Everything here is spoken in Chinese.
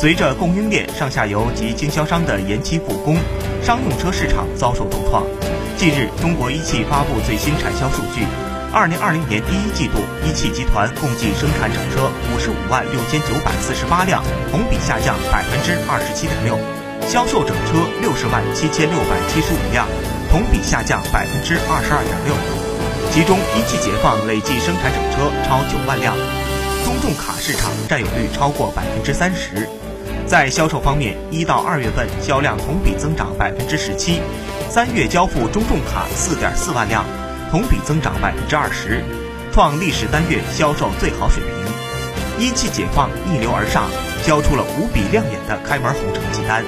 随着供应链、上下游及经销商的延期复工，商用车市场遭受重创。近日，中国一汽发布最新产销数据，二零二零年第一季度，一汽集团共计生产整车五十五万六千九百四十八辆，同比下降百分之二十七点六，销售整车六十万七千六百七十五辆，同比下降百分之二十二点六。其中，一汽解放累计生产整车超九万辆，中重卡市场占有率超过百分之三十。在销售方面，一到二月份销量同比增长百分之十七，三月交付中重卡四点四万辆，同比增长百分之二十，创历史单月销售最好水平。一汽解放逆流而上，交出了无比亮眼的开门红成绩单。